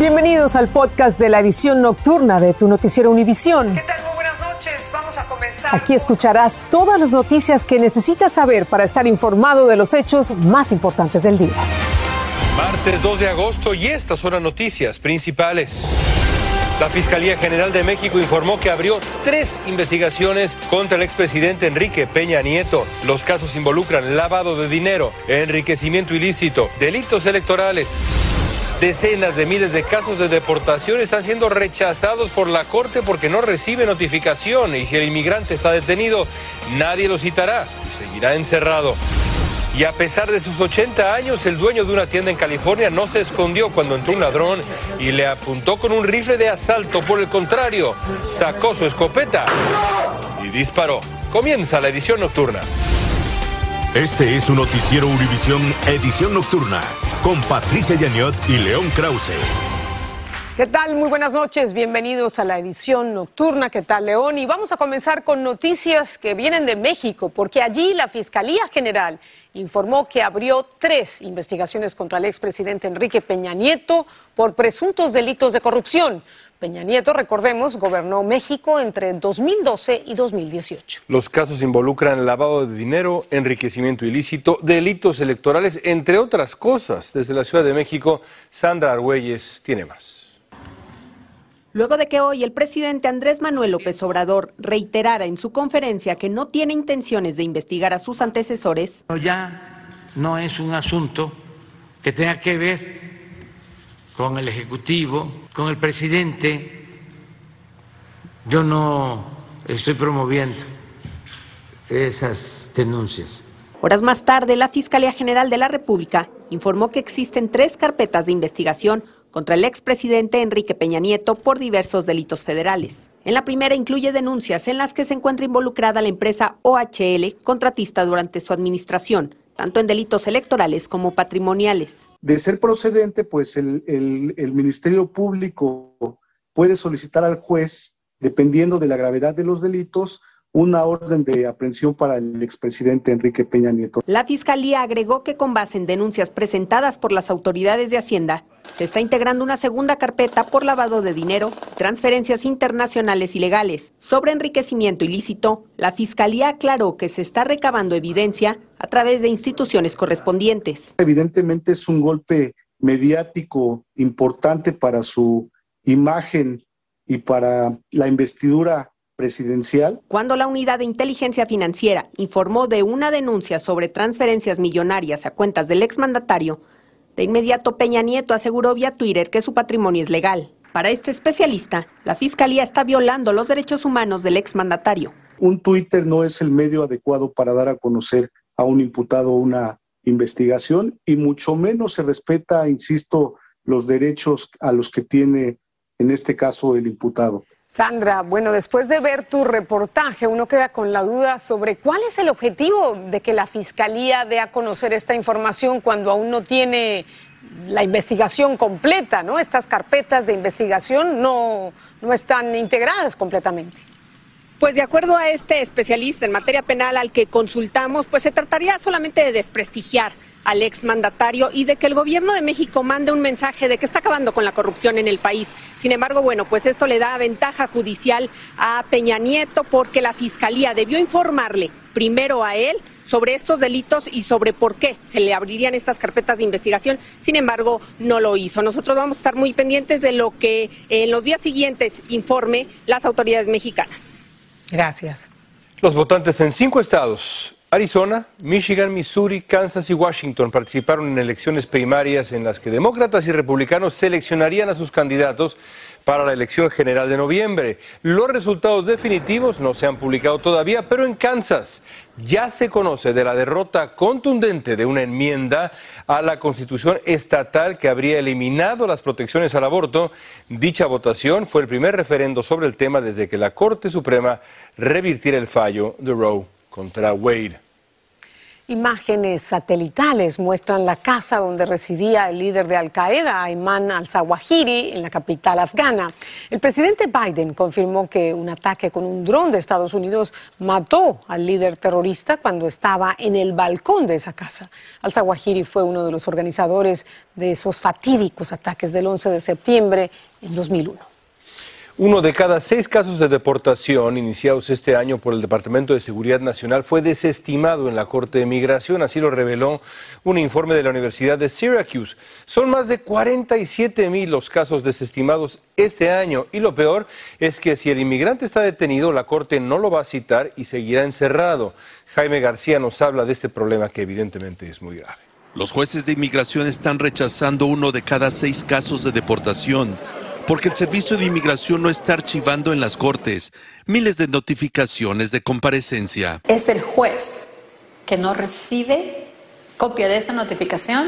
Bienvenidos al podcast de la edición nocturna de tu noticiero Univisión. ¿Qué tal? Muy buenas noches. Vamos a comenzar. Aquí escucharás todas las noticias que necesitas saber para estar informado de los hechos más importantes del día. Martes 2 de agosto y estas son las noticias principales. La Fiscalía General de México informó que abrió tres investigaciones contra el expresidente Enrique Peña Nieto. Los casos involucran lavado de dinero, enriquecimiento ilícito, delitos electorales. Decenas de miles de casos de deportación están siendo rechazados por la Corte porque no recibe notificación y si el inmigrante está detenido, nadie lo citará y seguirá encerrado. Y a pesar de sus 80 años, el dueño de una tienda en California no se escondió cuando entró un ladrón y le apuntó con un rifle de asalto. Por el contrario, sacó su escopeta y disparó. Comienza la edición nocturna. Este es su noticiero Univisión Edición Nocturna con Patricia Yaniot y León Krause. ¿Qué tal? Muy buenas noches. Bienvenidos a la edición nocturna. ¿Qué tal, León? Y vamos a comenzar con noticias que vienen de México, porque allí la Fiscalía General informó que abrió tres investigaciones contra el expresidente Enrique Peña Nieto por presuntos delitos de corrupción. Peña Nieto, recordemos, gobernó México entre 2012 y 2018. Los casos involucran lavado de dinero, enriquecimiento ilícito, delitos electorales, entre otras cosas. Desde la Ciudad de México, Sandra Argüelles tiene más. Luego de que hoy el presidente Andrés Manuel López Obrador reiterara en su conferencia que no tiene intenciones de investigar a sus antecesores, ya no es un asunto que tenga que ver con el Ejecutivo, con el presidente. Yo no estoy promoviendo esas denuncias. Horas más tarde, la Fiscalía General de la República informó que existen tres carpetas de investigación contra el expresidente Enrique Peña Nieto por diversos delitos federales. En la primera incluye denuncias en las que se encuentra involucrada la empresa OHL, contratista durante su administración, tanto en delitos electorales como patrimoniales. De ser procedente, pues el, el, Ministerio Público puede solicitar al juez, dependiendo de la gravedad de los delitos, una orden de aprehensión para el expresidente Enrique Peña Nieto. La Fiscalía agregó que con base en denuncias presentadas por las autoridades de Hacienda, se está integrando una segunda carpeta por lavado de dinero, transferencias internacionales ilegales. Sobre enriquecimiento ilícito, la Fiscalía aclaró que se está recabando evidencia a través de instituciones correspondientes. Evidentemente es un golpe mediático importante para su imagen y para la investidura presidencial. Cuando la Unidad de Inteligencia Financiera informó de una denuncia sobre transferencias millonarias a cuentas del exmandatario, de inmediato Peña Nieto aseguró vía Twitter que su patrimonio es legal. Para este especialista, la Fiscalía está violando los derechos humanos del exmandatario. Un Twitter no es el medio adecuado para dar a conocer a un imputado una investigación y mucho menos se respeta, insisto, los derechos a los que tiene en este caso el imputado. Sandra, bueno, después de ver tu reportaje, uno queda con la duda sobre cuál es el objetivo de que la Fiscalía dé a conocer esta información cuando aún no tiene la investigación completa, ¿no? Estas carpetas de investigación no, no están integradas completamente. Pues de acuerdo a este especialista en materia penal al que consultamos, pues se trataría solamente de desprestigiar al exmandatario y de que el gobierno de México mande un mensaje de que está acabando con la corrupción en el país. Sin embargo, bueno, pues esto le da ventaja judicial a Peña Nieto porque la fiscalía debió informarle primero a él sobre estos delitos y sobre por qué se le abrirían estas carpetas de investigación. Sin embargo, no lo hizo. Nosotros vamos a estar muy pendientes de lo que en los días siguientes informe las autoridades mexicanas. Gracias. Los votantes en cinco estados Arizona, Michigan, Missouri, Kansas y Washington participaron en elecciones primarias en las que demócratas y republicanos seleccionarían a sus candidatos para la elección general de noviembre. Los resultados definitivos no se han publicado todavía, pero en Kansas ya se conoce de la derrota contundente de una enmienda a la constitución estatal que habría eliminado las protecciones al aborto. Dicha votación fue el primer referendo sobre el tema desde que la Corte Suprema revirtiera el fallo de Roe contra Wade. Imágenes satelitales muestran la casa donde residía el líder de Al Qaeda, Ayman al-Zawahiri, en la capital afgana. El presidente Biden confirmó que un ataque con un dron de Estados Unidos mató al líder terrorista cuando estaba en el balcón de esa casa. Al-Zawahiri fue uno de los organizadores de esos fatídicos ataques del 11 de septiembre en 2001. Uno de cada seis casos de deportación iniciados este año por el Departamento de Seguridad Nacional fue desestimado en la Corte de Migración, así lo reveló un informe de la Universidad de Syracuse. Son más de 47 mil los casos desestimados este año y lo peor es que si el inmigrante está detenido, la Corte no lo va a citar y seguirá encerrado. Jaime García nos habla de este problema que evidentemente es muy grave. Los jueces de inmigración están rechazando uno de cada seis casos de deportación porque el Servicio de Inmigración no está archivando en las Cortes miles de notificaciones de comparecencia. Es el juez que no recibe copia de esa notificación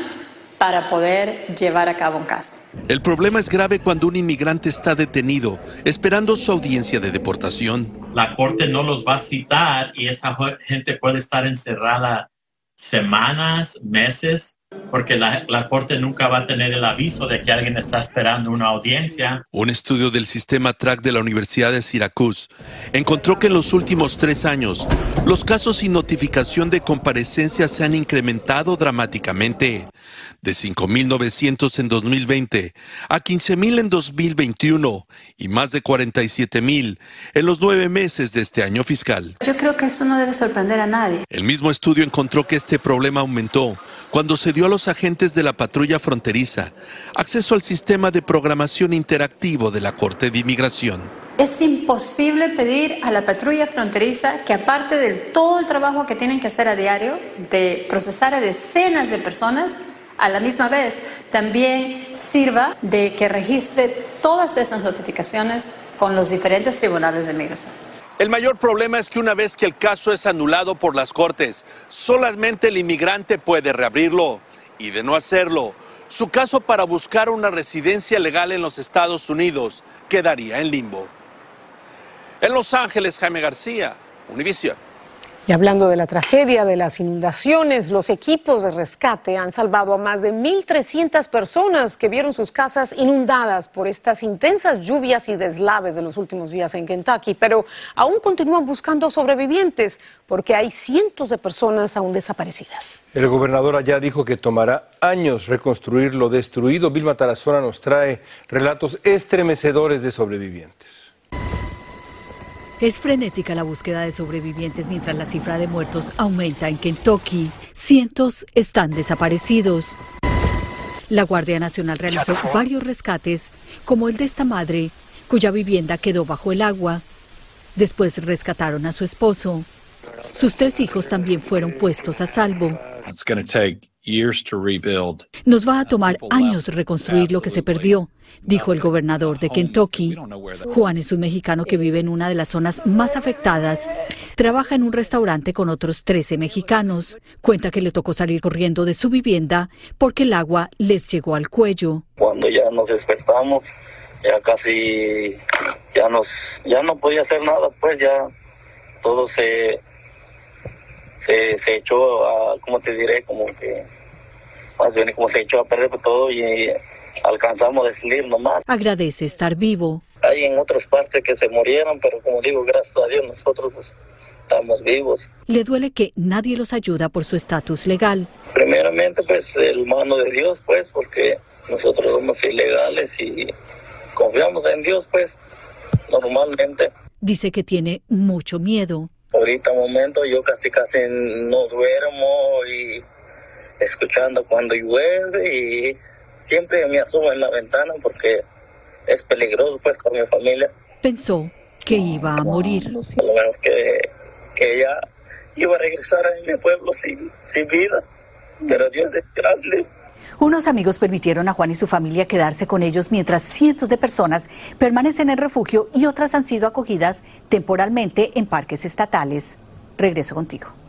para poder llevar a cabo un caso. El problema es grave cuando un inmigrante está detenido, esperando su audiencia de deportación. La corte no los va a citar y esa gente puede estar encerrada semanas, meses porque la, Corte nunca va a tener el aviso de que alguien está esperando una audiencia. Un estudio del sistema TRAC de la Universidad de Syracuse encontró que en los últimos tres años los casos sin notificación de comparecencia se han incrementado dramáticamente de 5.900 en 2020 a 15.000 en 2021 y más de 47.000 en los nueve meses de este año fiscal. Yo creo que eso no debe sorprender a nadie. El mismo estudio encontró que este problema aumentó cuando se dio a los agentes de la patrulla fronteriza acceso al sistema de programación interactivo de la Corte de Inmigración. Es imposible pedir a la patrulla fronteriza que aparte de todo el trabajo que tienen que hacer a diario, de procesar a decenas de personas, a la misma vez también sirva de que registre todas esas notificaciones con los diferentes tribunales de migración. El mayor problema es que una vez que el caso es anulado por las Cortes, solamente el inmigrante puede reabrirlo. Y de no hacerlo, su caso para buscar una residencia legal en los Estados Unidos quedaría en limbo. En Los Ángeles, Jaime García, Univision. Y hablando de la tragedia de las inundaciones, los equipos de rescate han salvado a más de 1.300 personas que vieron sus casas inundadas por estas intensas lluvias y deslaves de los últimos días en Kentucky, pero aún continúan buscando sobrevivientes porque hay cientos de personas aún desaparecidas. El gobernador allá dijo que tomará años reconstruir lo destruido. Vilma Tarazona nos trae relatos estremecedores de sobrevivientes. Es frenética la búsqueda de sobrevivientes mientras la cifra de muertos aumenta en Kentucky. Cientos están desaparecidos. La Guardia Nacional realizó varios rescates, como el de esta madre, cuya vivienda quedó bajo el agua. Después rescataron a su esposo. Sus tres hijos también fueron puestos a salvo. Nos va a tomar años reconstruir lo que se perdió, dijo el gobernador de Kentucky. Juan es un mexicano que vive en una de las zonas más afectadas. Trabaja en un restaurante con otros 13 mexicanos. Cuenta que le tocó salir corriendo de su vivienda porque el agua les llegó al cuello. Cuando ya nos despertamos, ya casi ya nos ya no podía hacer nada, pues ya todo se se, se echó a, ¿cómo te diré? Como que, más bien como se echó a perder todo y alcanzamos a salir nomás. Agradece estar vivo. Hay en otras partes que se murieron, pero como digo, gracias a Dios nosotros pues, estamos vivos. Le duele que nadie los ayuda por su estatus legal. Primeramente, pues el mano de Dios, pues, porque nosotros somos ilegales y confiamos en Dios, pues, normalmente. Dice que tiene mucho miedo ahorita momento yo casi casi no duermo y escuchando cuando llueve y siempre me asumo en la ventana porque es peligroso pues con mi familia. Pensó que iba a morir. A lo menos que, que ella iba a regresar a mi pueblo sin, sin vida, pero Dios es grande. Unos amigos permitieron a Juan y su familia quedarse con ellos mientras cientos de personas permanecen en refugio y otras han sido acogidas temporalmente en parques estatales. Regreso contigo.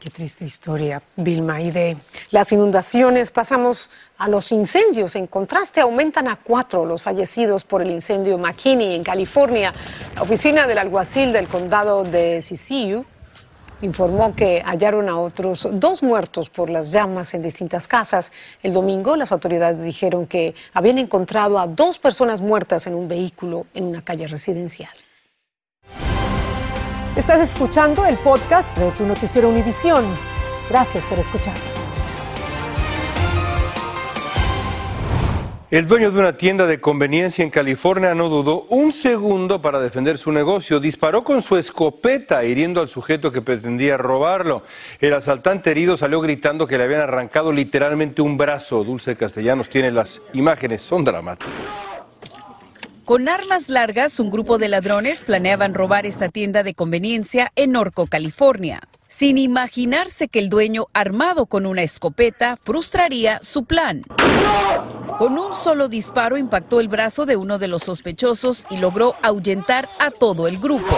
Qué triste historia, Vilma. Y de las inundaciones pasamos a los incendios. En contraste, aumentan a cuatro los fallecidos por el incendio McKinney en California. La oficina del alguacil del condado de Siskiyou informó que hallaron a otros dos muertos por las llamas en distintas casas. El domingo las autoridades dijeron que habían encontrado a dos personas muertas en un vehículo en una calle residencial. Estás escuchando el podcast de tu noticiero Univisión. Gracias por escuchar. El dueño de una tienda de conveniencia en California no dudó un segundo para defender su negocio. Disparó con su escopeta hiriendo al sujeto que pretendía robarlo. El asaltante herido salió gritando que le habían arrancado literalmente un brazo. Dulce Castellanos tiene las imágenes, son dramáticas. Con armas largas, un grupo de ladrones planeaban robar esta tienda de conveniencia en Norco, California, sin imaginarse que el dueño armado con una escopeta frustraría su plan. Con un solo disparo impactó el brazo de uno de los sospechosos y logró ahuyentar a todo el grupo.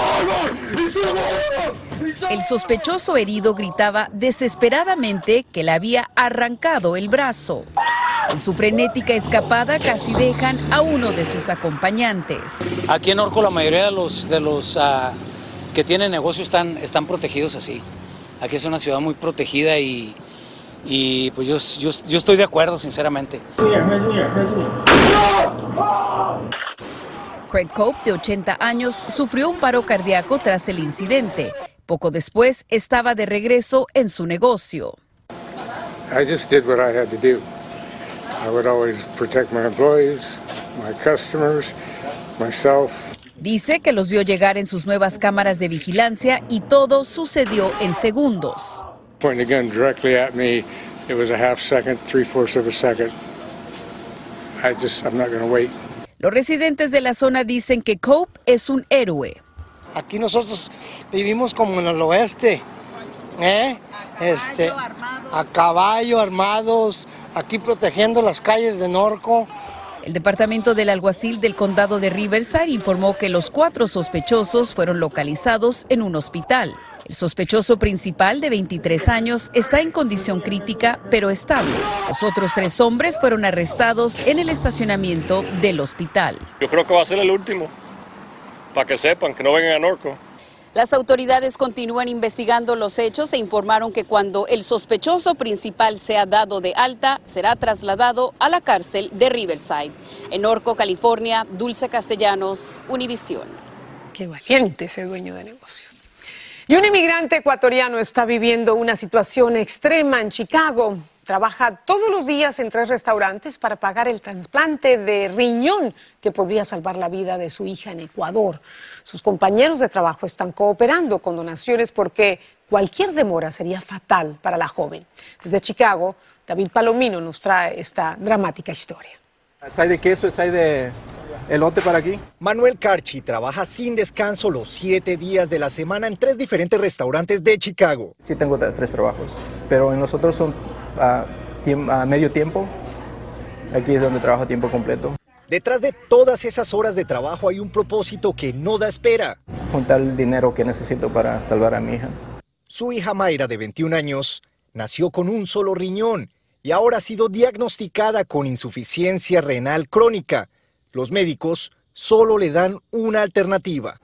El sospechoso herido gritaba desesperadamente que le había arrancado el brazo. En su frenética escapada casi dejan a uno de sus acompañantes. Aquí en Orco la mayoría de los, de los uh, que tienen negocio están, están protegidos así. Aquí es una ciudad muy protegida y, y pues yo, yo, yo estoy de acuerdo, sinceramente. Craig Cope, de 80 años, sufrió un paro cardíaco tras el incidente. Poco después estaba de regreso en su negocio. I just did what I had to do. Dice que los vio llegar en sus nuevas cámaras de vigilancia y todo sucedió en segundos. Pointing the gun directly at me, it was a half second, three fourths of a second. I just, I'm not going to wait. Los residentes de la zona dicen que Cope es un héroe. Aquí nosotros vivimos como en el oeste, ¿eh? Este, a caballo, armados, aquí protegiendo las calles de Norco. El departamento del alguacil del condado de Riverside informó que los cuatro sospechosos fueron localizados en un hospital. El sospechoso principal, de 23 años, está en condición crítica, pero estable. Los otros tres hombres fueron arrestados en el estacionamiento del hospital. Yo creo que va a ser el último, para que sepan que no vengan a Norco. Las autoridades continúan investigando los hechos e informaron que cuando el sospechoso principal sea dado de alta, será trasladado a la cárcel de Riverside. En Orco, California, Dulce Castellanos, Univisión. Qué valiente ese dueño de negocio. Y un inmigrante ecuatoriano está viviendo una situación extrema en Chicago. Trabaja todos los días en tres restaurantes para pagar el trasplante de riñón que podría salvar la vida de su hija en Ecuador. Sus compañeros de trabajo están cooperando con donaciones porque cualquier demora sería fatal para la joven. Desde Chicago, David Palomino nos trae esta dramática historia. ¿Hay de queso? ¿Hay de elote para aquí? Manuel Carchi trabaja sin descanso los siete días de la semana en tres diferentes restaurantes de Chicago. Sí, tengo tres trabajos, pero en los otros son a, a medio tiempo. Aquí es donde trabajo a tiempo completo. Detrás de todas esas horas de trabajo hay un propósito que no da espera. Juntar el dinero que necesito para salvar a mi hija. Su hija Mayra, de 21 años, nació con un solo riñón y ahora ha sido diagnosticada con insuficiencia renal crónica. Los médicos solo le dan una alternativa.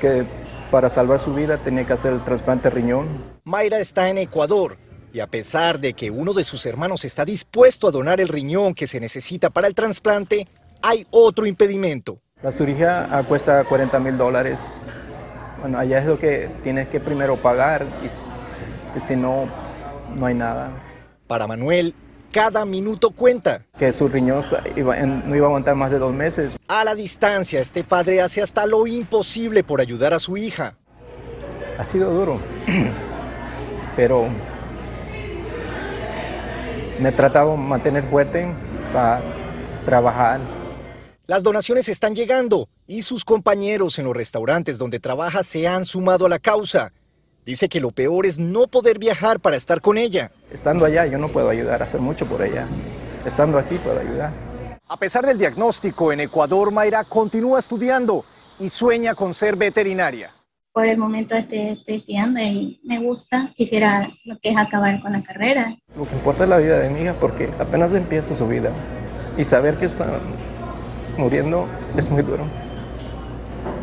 Que para salvar su vida tenía que hacer el trasplante de riñón. Mayra está en Ecuador y a pesar de que uno de sus hermanos está dispuesto a donar el riñón que se necesita para el trasplante, hay otro impedimento. La cirugía cuesta 40 mil dólares. Bueno, allá es lo que tienes que primero pagar y, y si no, no hay nada. Para Manuel, cada minuto cuenta. Que su riñón iba, no iba a aguantar más de dos meses. A la distancia, este padre hace hasta lo imposible por ayudar a su hija. Ha sido duro, pero me he tratado de mantener fuerte para trabajar. Las donaciones están llegando y sus compañeros en los restaurantes donde trabaja se han sumado a la causa. Dice que lo peor es no poder viajar para estar con ella. Estando allá yo no puedo ayudar a hacer mucho por ella. Estando aquí puedo ayudar. A pesar del diagnóstico en Ecuador, Mayra continúa estudiando y sueña con ser veterinaria. Por el momento estoy, estoy estudiando y me gusta. Quisiera lo que es acabar con la carrera. Lo que importa es la vida de mi hija porque apenas empieza su vida. Y saber que está muriendo es muy duro.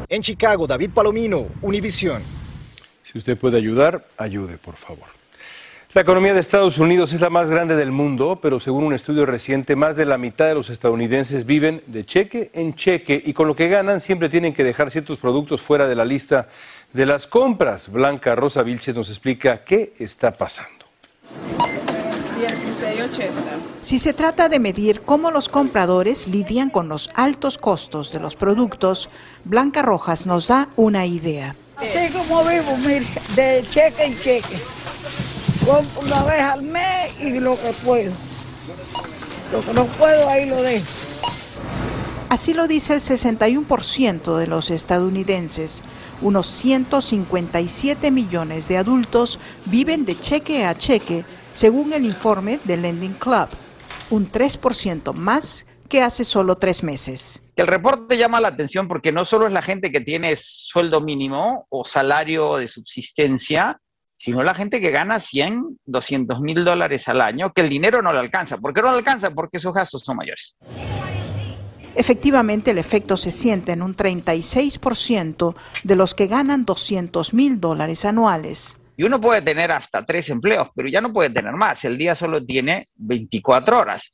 En Chicago, David Palomino, Univisión. Si usted puede ayudar, ayude, por favor. La economía de Estados Unidos es la más grande del mundo, pero según un estudio reciente, más de la mitad de los estadounidenses viven de cheque en cheque y con lo que ganan siempre tienen que dejar ciertos productos fuera de la lista de las compras. Blanca Rosa Vilches nos explica qué está pasando. Si se trata de medir cómo los compradores lidian con los altos costos de los productos, Blanca Rojas nos da una idea. Así como vivo, mire, de cheque en cheque. Compro una vez al mes y lo que puedo. Lo que no puedo, ahí lo dejo. Así lo dice el 61% de los estadounidenses. Unos 157 millones de adultos viven de cheque a cheque, según el informe del Lending Club, un 3% más que hace solo tres meses. El reporte llama la atención porque no solo es la gente que tiene sueldo mínimo o salario de subsistencia, sino la gente que gana 100, 200 mil dólares al año, que el dinero no le alcanza. ¿Por qué no le alcanza? Porque sus gastos son mayores. Efectivamente, el efecto se siente en un 36% de los que ganan 200 mil dólares anuales. Y uno puede tener hasta tres empleos, pero ya no puede tener más. El día solo tiene 24 horas.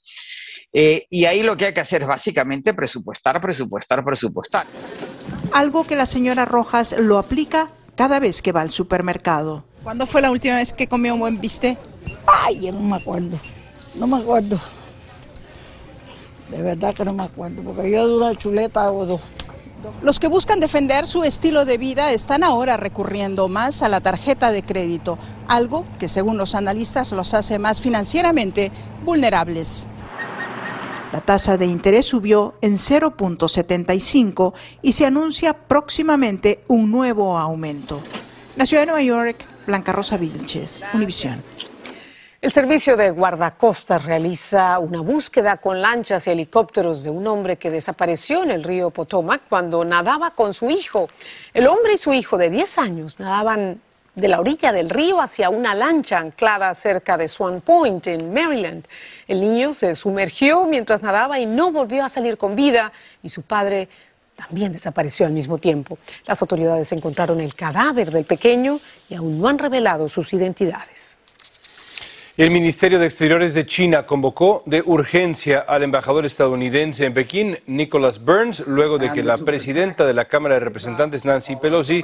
Eh, y ahí lo que hay que hacer es básicamente presupuestar, presupuestar, presupuestar. Algo que la señora Rojas lo aplica cada vez que va al supermercado. ¿Cuándo fue la última vez que comió un buen bistec? Ay, yo no me acuerdo. No me acuerdo. De verdad que no me acuerdo, porque yo de una chuleta hago dos. Los que buscan defender su estilo de vida están ahora recurriendo más a la tarjeta de crédito, algo que según los analistas los hace más financieramente vulnerables. La tasa de interés subió en 0.75 y se anuncia próximamente un nuevo aumento. La ciudad de Nueva York, Blanca Rosa Vilches, Univisión. El servicio de guardacostas realiza una búsqueda con lanchas y helicópteros de un hombre que desapareció en el río Potomac cuando nadaba con su hijo. El hombre y su hijo de 10 años nadaban de la orilla del río hacia una lancha anclada cerca de Swan Point, en Maryland. El niño se sumergió mientras nadaba y no volvió a salir con vida y su padre también desapareció al mismo tiempo. Las autoridades encontraron el cadáver del pequeño y aún no han revelado sus identidades. El Ministerio de Exteriores de China convocó de urgencia al embajador estadounidense en Pekín, Nicholas Burns, luego de que la presidenta de la Cámara de Representantes, Nancy Pelosi,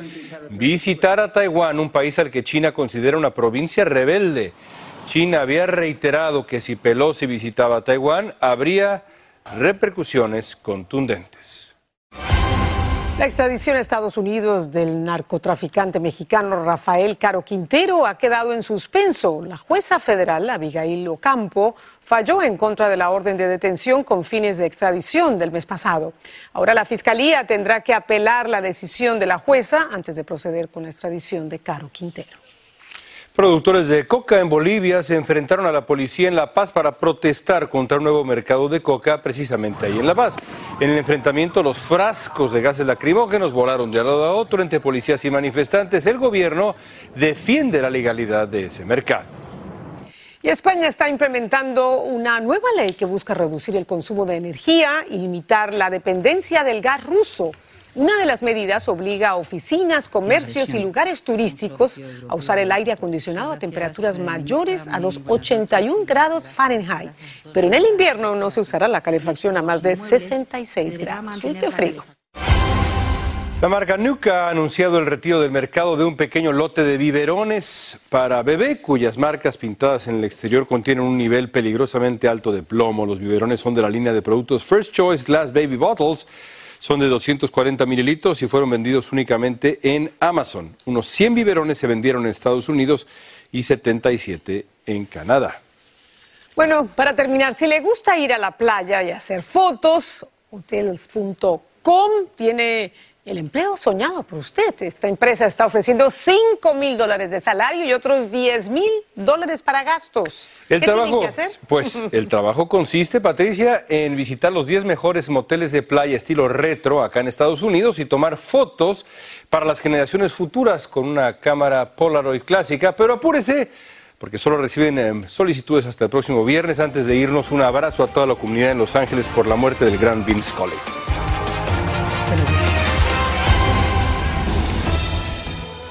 visitara Taiwán, un país al que China considera una provincia rebelde. China había reiterado que si Pelosi visitaba Taiwán, habría repercusiones contundentes. La extradición a Estados Unidos del narcotraficante mexicano Rafael Caro Quintero ha quedado en suspenso. La jueza federal, Abigail Ocampo, falló en contra de la orden de detención con fines de extradición del mes pasado. Ahora la Fiscalía tendrá que apelar la decisión de la jueza antes de proceder con la extradición de Caro Quintero. Productores de coca en Bolivia se enfrentaron a la policía en La Paz para protestar contra un nuevo mercado de coca precisamente ahí en La Paz. En el enfrentamiento los frascos de gases lacrimógenos volaron de un lado a otro entre policías y manifestantes. El gobierno defiende la legalidad de ese mercado. Y España está implementando una nueva ley que busca reducir el consumo de energía y limitar la dependencia del gas ruso. Una de las medidas obliga a oficinas, comercios y lugares turísticos a usar el aire acondicionado a temperaturas mayores a los 81 grados Fahrenheit. Pero en el invierno no se usará la calefacción a más de 66 grados. frío. La marca Nuca ha anunciado el retiro del mercado de un pequeño lote de biberones para bebé, cuyas marcas pintadas en el exterior contienen un nivel peligrosamente alto de plomo. Los biberones son de la línea de productos First Choice Glass Baby Bottles son de 240 mililitros y fueron vendidos únicamente en Amazon. Unos 100 biberones se vendieron en Estados Unidos y 77 en Canadá. Bueno, para terminar, si le gusta ir a la playa y hacer fotos, hotels.com tiene el empleo soñado por usted. Esta empresa está ofreciendo 5 mil dólares de salario y otros 10 mil dólares para gastos. El ¿Qué trabajo, que hacer? Pues el trabajo consiste, Patricia, en visitar los 10 mejores moteles de playa estilo retro acá en Estados Unidos y tomar fotos para las generaciones futuras con una cámara Polaroid clásica. Pero apúrese porque solo reciben em, solicitudes hasta el próximo viernes. Antes de irnos, un abrazo a toda la comunidad en Los Ángeles por la muerte del gran Vince College.